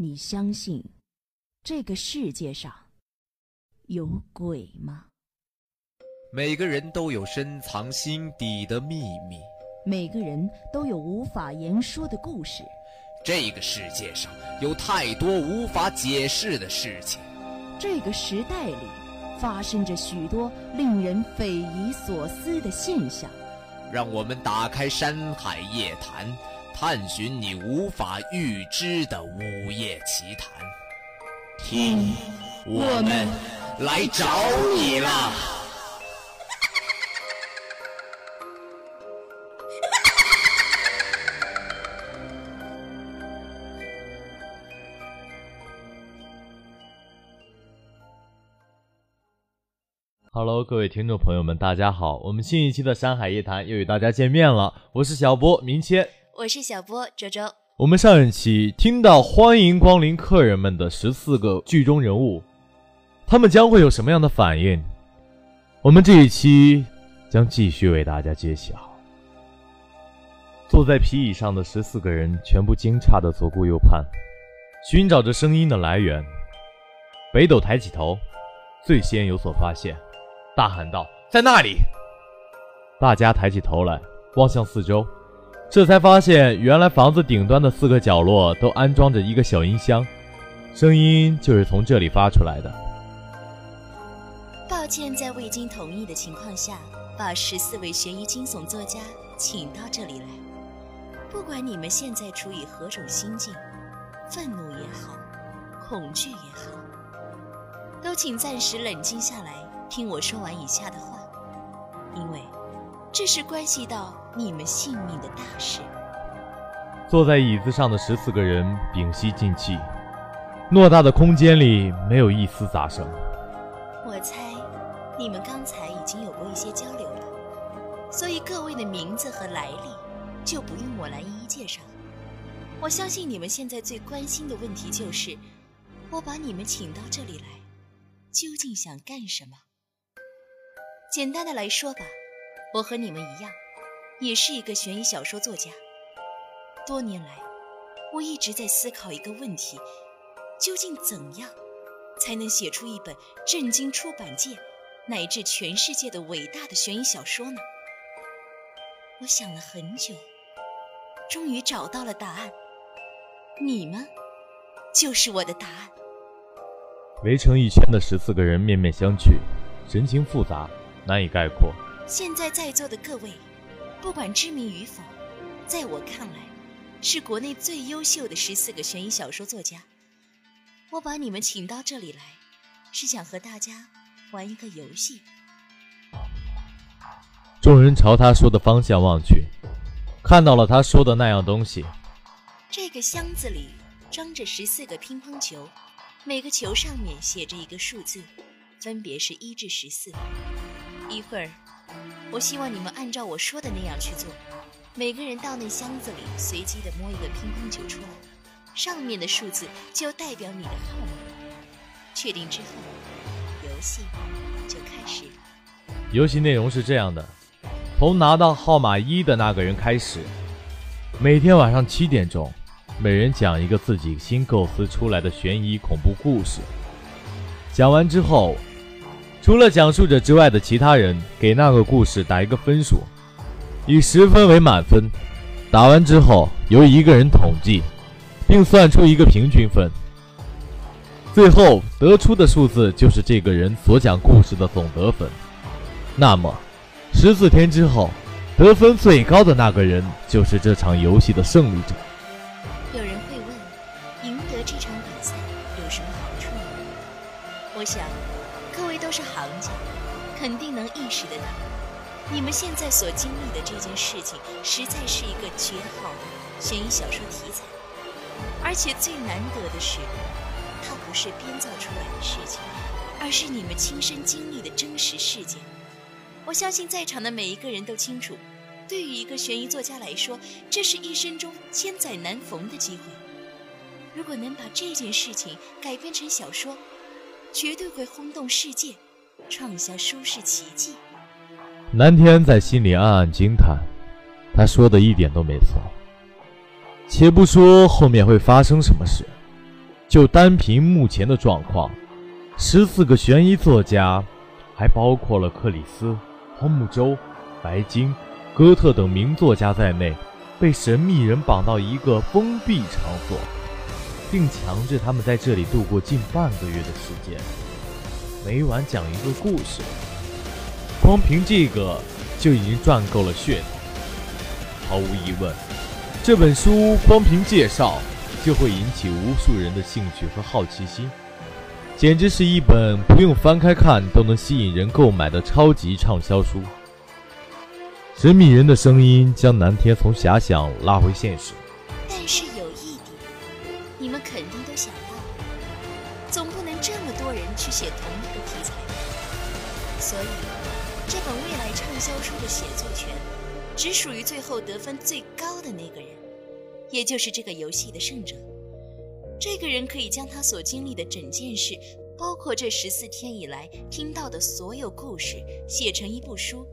你相信这个世界上有鬼吗？每个人都有深藏心底的秘密，每个人都有无法言说的故事。这个世界上有太多无法解释的事情，这个时代里发生着许多令人匪夷所思的现象。让我们打开《山海夜谈》。探寻你无法预知的午夜奇谈，听，我们来找你了。Hello，各位听众朋友们，大家好，我们新一期的《山海夜谈》又与大家见面了，我是小波明谦。我是小波周周。我们上一期听到欢迎光临客人们的十四个剧中人物，他们将会有什么样的反应？我们这一期将继续为大家揭晓。坐在皮椅上的十四个人全部惊诧的左顾右盼，寻找着声音的来源。北斗抬起头，最先有所发现，大喊道：“在那里！”大家抬起头来，望向四周。这才发现，原来房子顶端的四个角落都安装着一个小音箱，声音就是从这里发出来的。抱歉，在未经同意的情况下，把十四位悬疑惊悚作家请到这里来。不管你们现在处于何种心境，愤怒也好，恐惧也好，都请暂时冷静下来，听我说完以下的话，因为这是关系到。你们性命的大事。坐在椅子上的十四个人屏息静气，偌大的空间里没有一丝杂声。我猜，你们刚才已经有过一些交流了，所以各位的名字和来历就不用我来一一介绍。我相信你们现在最关心的问题就是，我把你们请到这里来，究竟想干什么？简单的来说吧，我和你们一样。也是一个悬疑小说作家。多年来，我一直在思考一个问题：究竟怎样才能写出一本震惊出版界乃至全世界的伟大的悬疑小说呢？我想了很久，终于找到了答案。你们就是我的答案。围成一圈的十四个人面面相觑，神情复杂，难以概括。现在在座的各位。不管知名与否，在我看来，是国内最优秀的十四个悬疑小说作家。我把你们请到这里来，是想和大家玩一个游戏。众人朝他说的方向望去，看到了他说的那样东西。这个箱子里装着十四个乒乓球，每个球上面写着一个数字，分别是一至十四。一会儿。我希望你们按照我说的那样去做。每个人到那箱子里，随机的摸一个乒乓球出来，上面的数字就代表你的号码。确定之后，游戏就开始了。游戏内容是这样的：从拿到号码一的那个人开始，每天晚上七点钟，每人讲一个自己新构思出来的悬疑恐怖故事。讲完之后。除了讲述者之外的其他人给那个故事打一个分数，以十分为满分。打完之后由一个人统计，并算出一个平均分。最后得出的数字就是这个人所讲故事的总得分。那么，十四天之后，得分最高的那个人就是这场游戏的胜利者。有人会问，赢得这场比赛有什么好处？我想。各位都是行家，肯定能意识得到，你们现在所经历的这件事情，实在是一个绝好的悬疑小说题材。而且最难得的是，它不是编造出来的事情，而是你们亲身经历的真实事件。我相信在场的每一个人都清楚，对于一个悬疑作家来说，这是一生中千载难逢的机会。如果能把这件事情改编成小说，绝对会轰动世界，创下舒适奇迹。南天在心里暗暗惊叹，他说的一点都没错。且不说后面会发生什么事，就单凭目前的状况，十四个悬疑作家，还包括了克里斯、汤姆周、白金、哥特等名作家在内，被神秘人绑到一个封闭场所，并强制他们在这里度过近半个月的时间，每晚讲一个故事。光凭这个就已经赚够了噱头。毫无疑问，这本书光凭介绍。就会引起无数人的兴趣和好奇心，简直是一本不用翻开看都能吸引人购买的超级畅销书。神秘人的声音将南天从遐想拉回现实。但是写同一个题材，所以这本未来畅销书的写作权，只属于最后得分最高的那个人。也就是这个游戏的胜者，这个人可以将他所经历的整件事，包括这十四天以来听到的所有故事，写成一部书。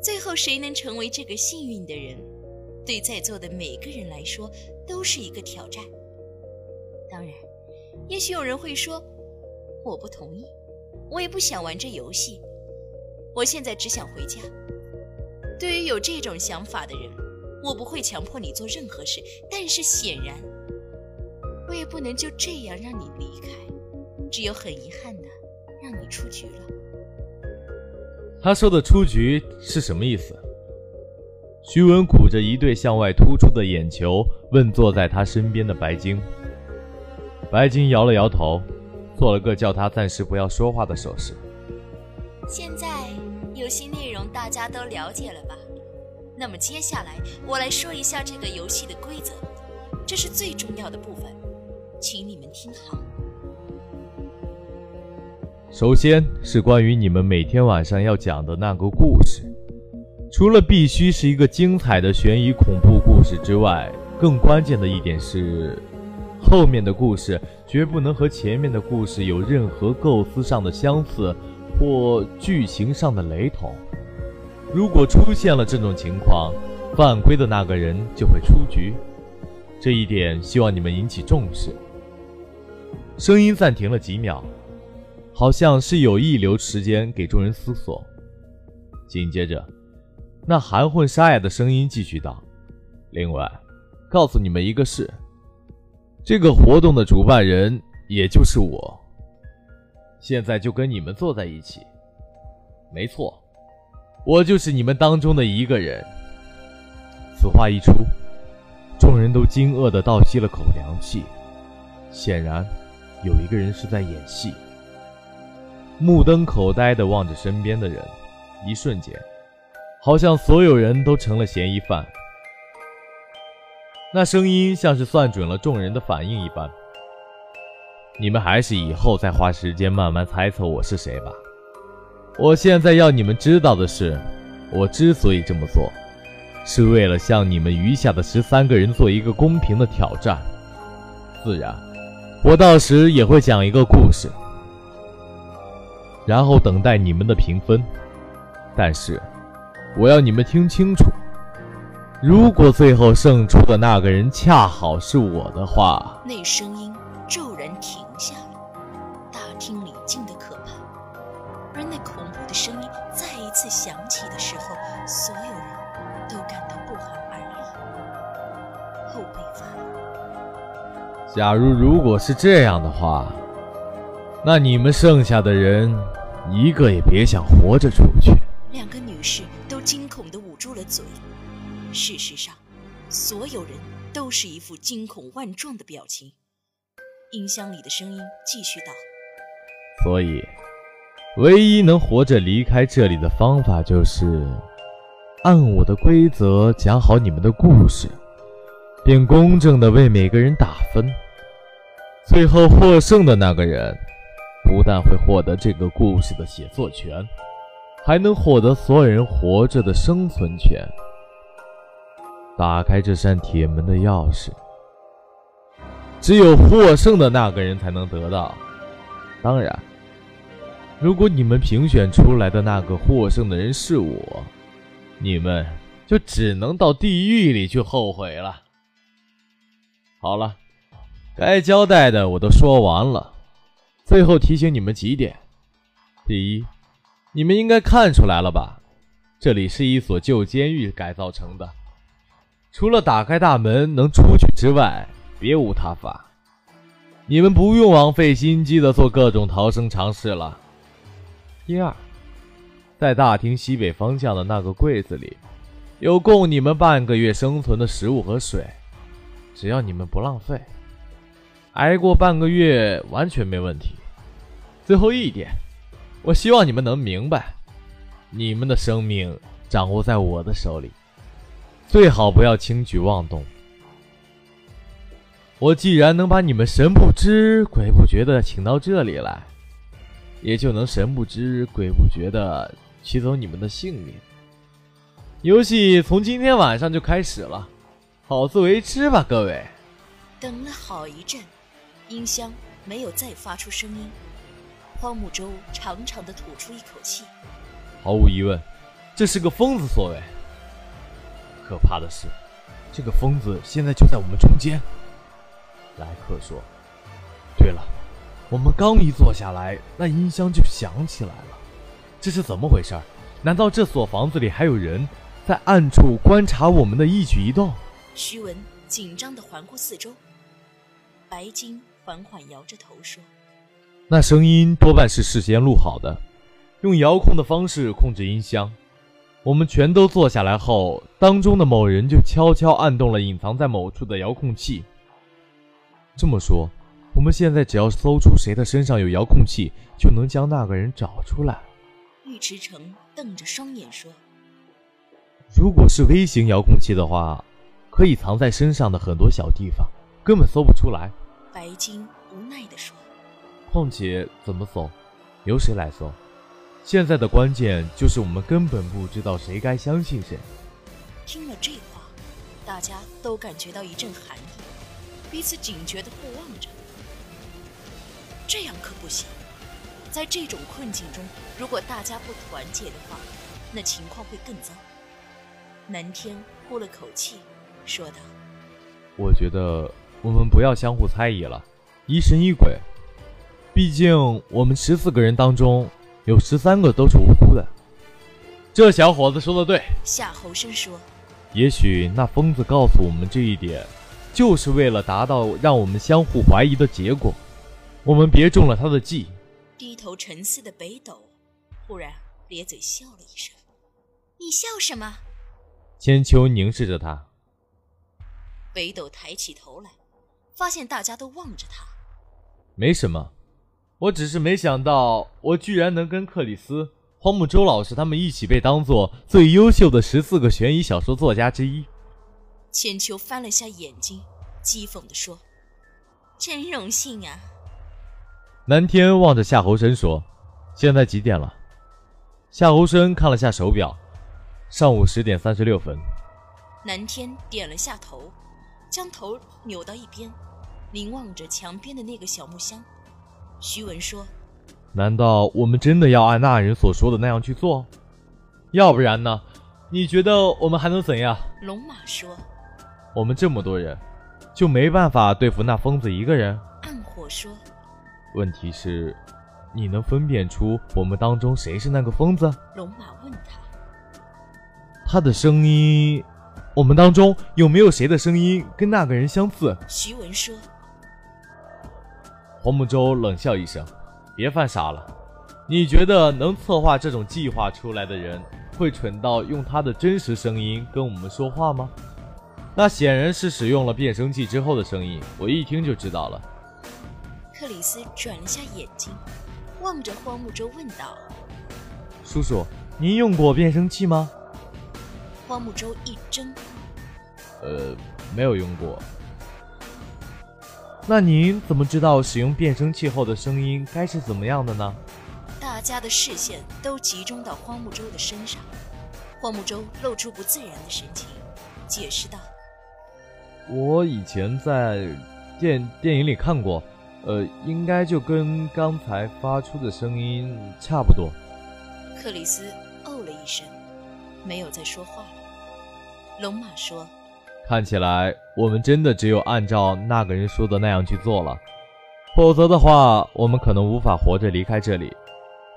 最后谁能成为这个幸运的人，对在座的每个人来说都是一个挑战。当然，也许有人会说，我不同意，我也不想玩这游戏，我现在只想回家。对于有这种想法的人。我不会强迫你做任何事，但是显然，我也不能就这样让你离开，只有很遗憾的让你出局了。他说的出局是什么意思？徐文苦着一对向外突出的眼球，问坐在他身边的白晶。白晶摇了摇头，做了个叫他暂时不要说话的手势。现在游戏内容大家都了解了吧？那么接下来，我来说一下这个游戏的规则，这是最重要的部分，请你们听好。首先是关于你们每天晚上要讲的那个故事，除了必须是一个精彩的悬疑恐怖故事之外，更关键的一点是，后面的故事绝不能和前面的故事有任何构思上的相似或剧情上的雷同。如果出现了这种情况，犯规的那个人就会出局。这一点希望你们引起重视。声音暂停了几秒，好像是有意留时间给众人思索。紧接着，那含混沙哑的声音继续道：“另外，告诉你们一个事，这个活动的主办人也就是我。现在就跟你们坐在一起。没错。”我就是你们当中的一个人。此话一出，众人都惊愕地倒吸了口凉气。显然，有一个人是在演戏。目瞪口呆地望着身边的人，一瞬间，好像所有人都成了嫌疑犯。那声音像是算准了众人的反应一般。你们还是以后再花时间慢慢猜测我是谁吧。我现在要你们知道的是，我之所以这么做，是为了向你们余下的十三个人做一个公平的挑战。自然，我到时也会讲一个故事，然后等待你们的评分。但是，我要你们听清楚，如果最后胜出的那个人恰好是我的话，那声音骤然停下了，大厅里静得可怕，而那恐怖。的声音再一次响起的时候，所有人都感到不寒而栗，后背发凉。假如如果是这样的话，那你们剩下的人一个也别想活着出去。两个女士都惊恐地捂住了嘴。事实上，所有人都是一副惊恐万状的表情。音箱里的声音继续道：“所以。”唯一能活着离开这里的方法，就是按我的规则讲好你们的故事，并公正地为每个人打分。最后获胜的那个人，不但会获得这个故事的写作权，还能获得所有人活着的生存权。打开这扇铁门的钥匙，只有获胜的那个人才能得到。当然。如果你们评选出来的那个获胜的人是我，你们就只能到地狱里去后悔了。好了，该交代的我都说完了，最后提醒你们几点：第一，你们应该看出来了吧？这里是一所旧监狱改造成的，除了打开大门能出去之外，别无他法。你们不用枉费心机的做各种逃生尝试了。第二，在大厅西北方向的那个柜子里，有供你们半个月生存的食物和水，只要你们不浪费，挨过半个月完全没问题。最后一点，我希望你们能明白。你们的生命掌握在我的手里，最好不要轻举妄动。我既然能把你们神不知鬼不觉的请到这里来，也就能神不知鬼不觉的取走你们的性命。游戏从今天晚上就开始了，好自为之吧，各位。等了好一阵，音箱没有再发出声音，荒木舟长长的吐出一口气。毫无疑问，这是个疯子所为。可怕的是，这个疯子现在就在我们中间。莱克说：“对了，我们刚一坐下来，那音箱就响起来了。这是怎么回事？难道这所房子里还有人在暗处观察我们的一举一动？”徐文紧张地环顾四周。白金缓缓摇着头说：“那声音多半是事先录好的。”用遥控的方式控制音箱，我们全都坐下来后，当中的某人就悄悄按动了隐藏在某处的遥控器。这么说，我们现在只要搜出谁的身上有遥控器，就能将那个人找出来。尉迟成瞪着双眼说：“如果是微型遥控器的话，可以藏在身上的很多小地方，根本搜不出来。”白金无奈地说：“况且怎么搜？由谁来搜？”现在的关键就是我们根本不知道谁该相信谁。听了这话，大家都感觉到一阵寒意，彼此警觉地互望着。这样可不行，在这种困境中，如果大家不团结的话，那情况会更糟。南天呼了口气，说道：“我觉得我们不要相互猜疑了，疑神疑鬼。毕竟我们十四个人当中……”有十三个都是无辜的，这小伙子说的对。夏侯生说：“也许那疯子告诉我们这一点，就是为了达到让我们相互怀疑的结果。我们别中了他的计。”低头沉思的北斗忽然咧嘴笑了一声：“你笑什么？”千秋凝视着他。北斗抬起头来，发现大家都望着他。没什么。我只是没想到，我居然能跟克里斯、荒木周老师他们一起被当做最优秀的十四个悬疑小说作家之一。千秋翻了下眼睛，讥讽地说：“真荣幸啊！”南天望着夏侯生说：“现在几点了？”夏侯生看了下手表，上午十点三十六分。南天点了下头，将头扭到一边，凝望着墙边的那个小木箱。徐文说：“难道我们真的要按那人所说的那样去做？要不然呢？你觉得我们还能怎样？”龙马说：“我们这么多人，就没办法对付那疯子一个人？”暗火说：“问题是，你能分辨出我们当中谁是那个疯子？”龙马问他：“他的声音，我们当中有没有谁的声音跟那个人相似？”徐文说。黄木舟冷笑一声：“别犯傻了，你觉得能策划这种计划出来的人会蠢到用他的真实声音跟我们说话吗？那显然是使用了变声器之后的声音，我一听就知道了。”克里斯转了下眼睛，望着荒木舟问道：“叔叔，您用过变声器吗？”荒木舟一怔：“呃，没有用过。”那您怎么知道使用变声器后的声音该是怎么样的呢？大家的视线都集中到荒木周的身上，荒木周露出不自然的神情，解释道：“我以前在电电影里看过，呃，应该就跟刚才发出的声音差不多。”克里斯哦了一声，没有再说话了。龙马说：“看起来我们真的只有按照那个人说的那样去做了，否则的话，我们可能无法活着离开这里。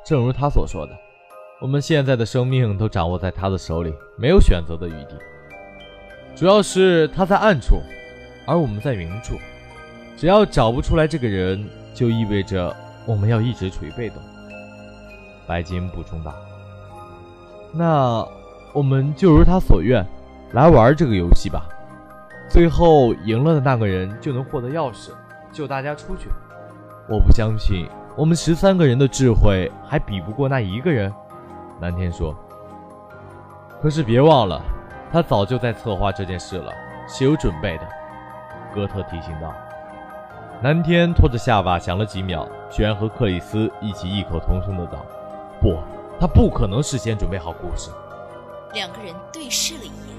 正如他所说的，我们现在的生命都掌握在他的手里，没有选择的余地。主要是他在暗处，而我们在明处。只要找不出来这个人，就意味着我们要一直处于被动。白金补充道：“那我们就如他所愿，来玩这个游戏吧。最后赢了的那个人就能获得钥匙，救大家出去。我不相信我们十三个人的智慧还比不过那一个人。”南天说。可是别忘了。他早就在策划这件事了，是有准备的。哥特提醒道。南天拖着下巴想了几秒，居然和克里斯一起异口同声的道：“不，他不可能事先准备好故事。”两个人对视了一眼。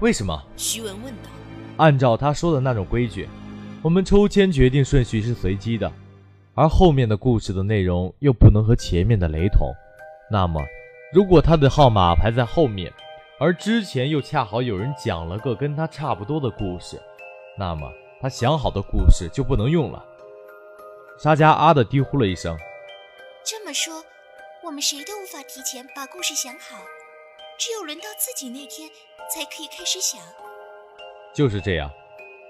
为什么？徐文问道。按照他说的那种规矩，我们抽签决定顺序是随机的，而后面的故事的内容又不能和前面的雷同。那么，如果他的号码排在后面，而之前又恰好有人讲了个跟他差不多的故事，那么他想好的故事就不能用了。沙加啊的低呼了一声。这么说，我们谁都无法提前把故事想好，只有轮到自己那天才可以开始想。就是这样，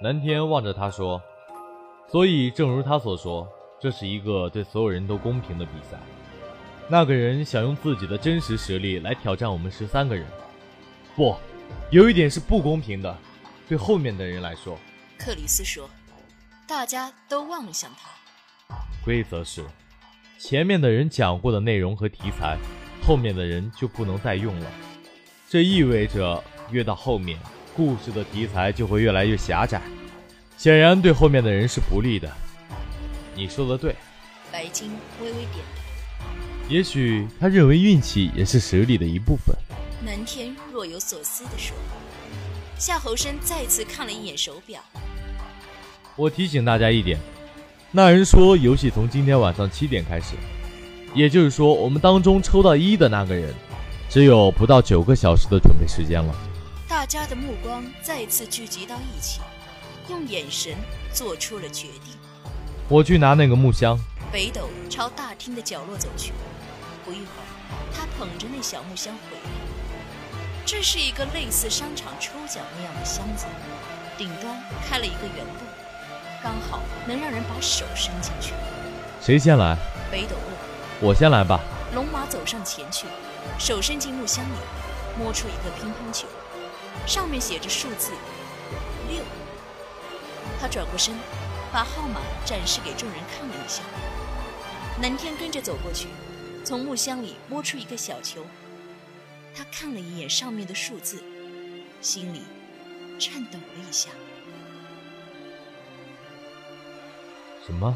南天望着他说。所以，正如他所说，这是一个对所有人都公平的比赛。那个人想用自己的真实实力来挑战我们十三个人。不，有一点是不公平的，对后面的人来说。克里斯说：“大家都望了向他。规则是，前面的人讲过的内容和题材，后面的人就不能再用了。这意味着越到后面，故事的题材就会越来越狭窄，显然对后面的人是不利的。你说的对。”白金微微点头。也许他认为运气也是实力的一部分。南天若有所思地说：“夏侯生再次看了一眼手表。我提醒大家一点，那人说游戏从今天晚上七点开始，也就是说，我们当中抽到一的那个人，只有不到九个小时的准备时间了。”大家的目光再次聚集到一起，用眼神做出了决定。我去拿那个木箱。北斗朝大厅的角落走去，不一会儿，他捧着那小木箱回来。这是一个类似商场抽奖那样的箱子，顶端开了一个圆洞，刚好能让人把手伸进去。谁先来？北斗问。我先来吧。龙马走上前去，手伸进木箱里，摸出一个乒乓球，上面写着数字六。他转过身，把号码展示给众人看了一下。南天跟着走过去，从木箱里摸出一个小球。他看了一眼上面的数字，心里颤抖了一下。什么？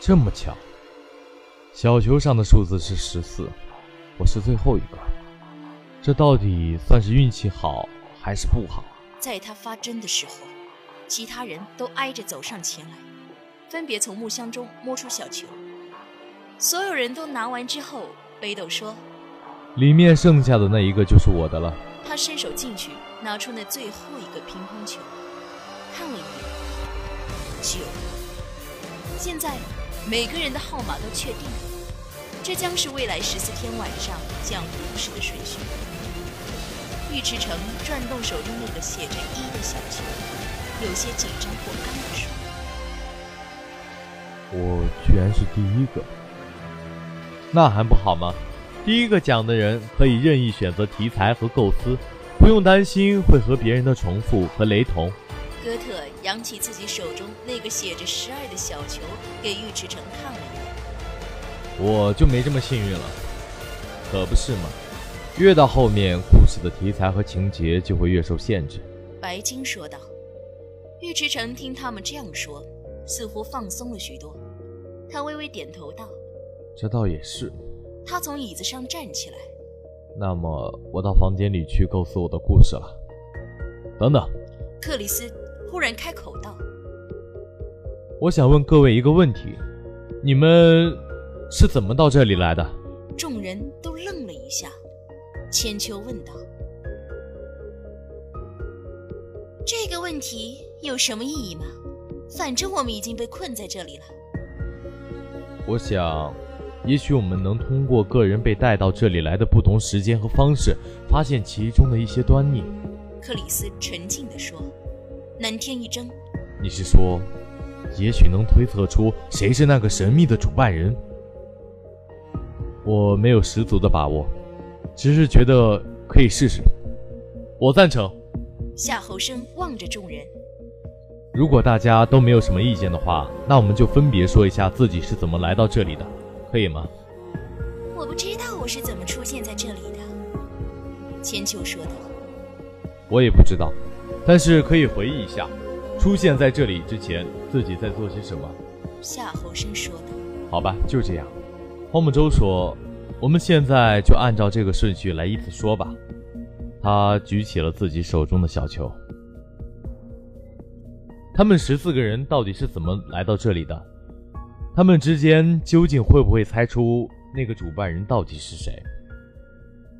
这么巧？小球上的数字是十四，我是最后一个。这到底算是运气好还是不好？在他发针的时候，其他人都挨着走上前来，分别从木箱中摸出小球。所有人都拿完之后，北斗说。里面剩下的那一个就是我的了。他伸手进去，拿出那最后一个乒乓球，看了一眼，九。现在每个人的号码都确定了，这将是未来十四天晚上讲故事的顺序。尉迟成转动手中那个写着一的小球，有些紧张不安地说：“我居然是第一个，那还不好吗？”第一个讲的人可以任意选择题材和构思，不用担心会和别人的重复和雷同。哥特扬起自己手中那个写着十二的小球，给尉迟成看了一眼。我就没这么幸运了，可不是吗？越到后面，故事的题材和情节就会越受限制。白金说道。尉迟成听他们这样说，似乎放松了许多。他微微点头道：“这倒也是。”他从椅子上站起来。那么，我到房间里去构思我的故事了。等等，克里斯忽然开口道：“我想问各位一个问题，你们是怎么到这里来的？”众人都愣了一下。千秋问道：“这个问题有什么意义吗？反正我们已经被困在这里了。我想，也许我们能通过个人被带到这里来的不同时间和方式，发现其中的一些端倪。克里斯沉静地说。南天一怔：“你是说，也许能推测出谁是那个神秘的主办人？”我没有十足的把握，只是觉得可以试试。我赞成。夏侯生望着众人。如果大家都没有什么意见的话，那我们就分别说一下自己是怎么来到这里的，可以吗？我不知道我是怎么出现在这里的。千秋说道。我也不知道，但是可以回忆一下，出现在这里之前自己在做些什么。夏侯生说道。好吧，就这样。黄木舟说：“我们现在就按照这个顺序来依次说吧。”他举起了自己手中的小球。他们十四个人到底是怎么来到这里的？他们之间究竟会不会猜出那个主办人到底是谁？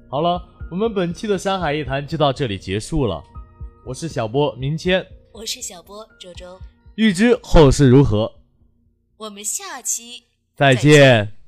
好了，我们本期的《山海一谈》就到这里结束了。我是小波明谦，我是小波周周。欲知后事如何，我们下期再见。